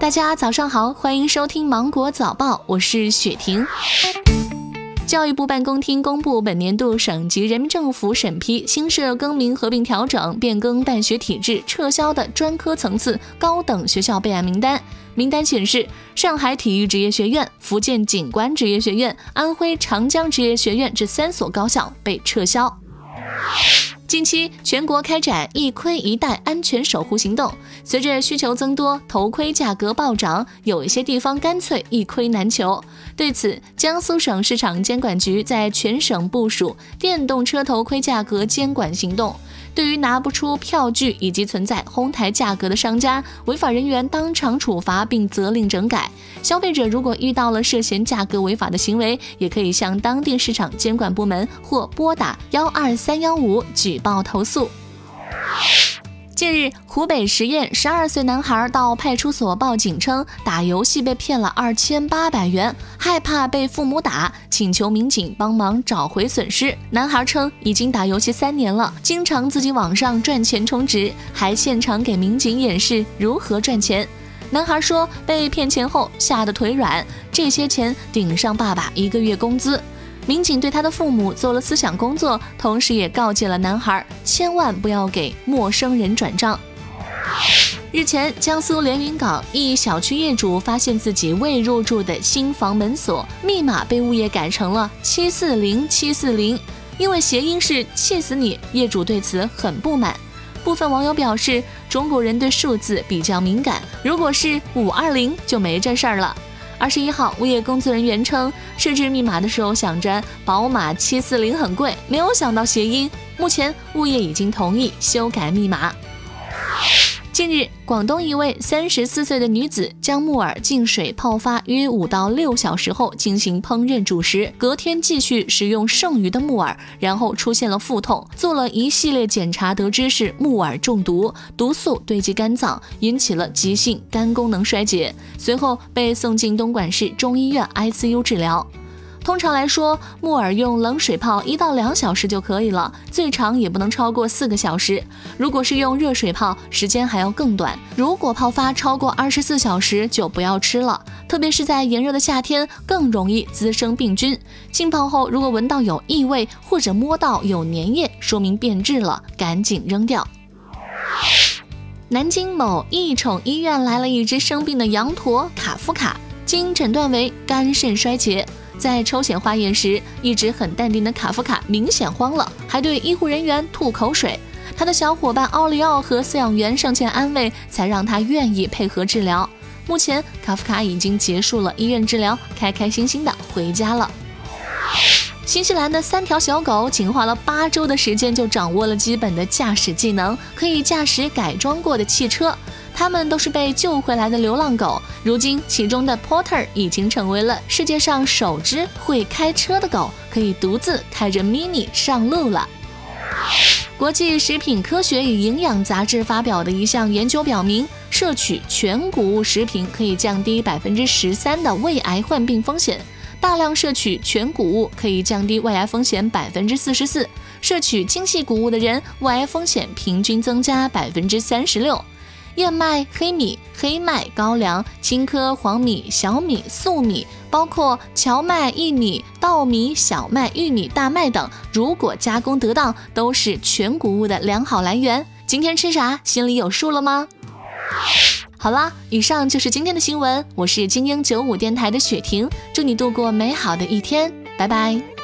大家早上好，欢迎收听芒果早报，我是雪婷。教育部办公厅公布本年度省级人民政府审批新设更名、合并、调整、变更办学体制、撤销的专科层次高等学校备案名单。名单显示，上海体育职业学院、福建景观职业学院、安徽长江职业学院这三所高校被撤销。近期，全国开展一盔一带安全守护行动。随着需求增多，头盔价格暴涨，有一些地方干脆一盔难求。对此，江苏省市场监管局在全省部署电动车头盔价格监管行动。对于拿不出票据以及存在哄抬价格的商家，违法人员当场处罚并责令整改。消费者如果遇到了涉嫌价格违法的行为，也可以向当地市场监管部门或拨打幺二三幺五举报投诉。近日，湖北十堰十二岁男孩到派出所报警称打游戏被骗了二千八百元，害怕被父母打，请求民警帮忙找回损失。男孩称已经打游戏三年了，经常自己网上赚钱充值，还现场给民警演示如何赚钱。男孩说被骗钱后吓得腿软，这些钱顶上爸爸一个月工资。民警对他的父母做了思想工作，同时也告诫了男孩千万不要给陌生人转账。日前，江苏连云港一小区业主发现自己未入住的新房门锁密码被物业改成了七四零七四零，因为谐音是气死你，业主对此很不满。部分网友表示，中国人对数字比较敏感，如果是五二零就没这事儿了。二十一号，物业工作人员称，设置密码的时候想着宝马七四零很贵，没有想到谐音。目前，物业已经同意修改密码。近日，广东一位三十四岁的女子将木耳进水泡发约五到六小时后进行烹饪煮食，隔天继续食用剩余的木耳，然后出现了腹痛，做了一系列检查，得知是木耳中毒，毒素堆积肝脏，引起了急性肝功能衰竭，随后被送进东莞市中医院 ICU 治疗。通常来说，木耳用冷水泡一到两小时就可以了，最长也不能超过四个小时。如果是用热水泡，时间还要更短。如果泡发超过二十四小时，就不要吃了。特别是在炎热的夏天，更容易滋生病菌。浸泡后，如果闻到有异味或者摸到有粘液，说明变质了，赶紧扔掉。南京某益宠医院来了一只生病的羊驼卡夫卡，经诊断为肝肾衰竭。在抽血化验时，一直很淡定的卡夫卡明显慌了，还对医护人员吐口水。他的小伙伴奥利奥和饲养员上前安慰，才让他愿意配合治疗。目前，卡夫卡已经结束了医院治疗，开开心心的回家了。新西兰的三条小狗仅花了八周的时间就掌握了基本的驾驶技能，可以驾驶改装过的汽车。它们都是被救回来的流浪狗。如今，其中的 Porter 已经成为了世界上首只会开车的狗，可以独自开着 Mini 上路了。国际食品科学与营养杂志发表的一项研究表明，摄取全谷物食品可以降低百分之十三的胃癌患病风险。大量摄取全谷物可以降低胃癌风险百分之四十四。摄取精细谷物的人，胃癌风险平均增加百分之三十六。燕麦、黑米、黑麦、高粱、青稞、黄米、小米、粟米，包括荞麦、薏米、稻米、小麦、玉米、大麦等，如果加工得当，都是全谷物的良好来源。今天吃啥，心里有数了吗？好啦，以上就是今天的新闻。我是精英九五电台的雪婷，祝你度过美好的一天，拜拜。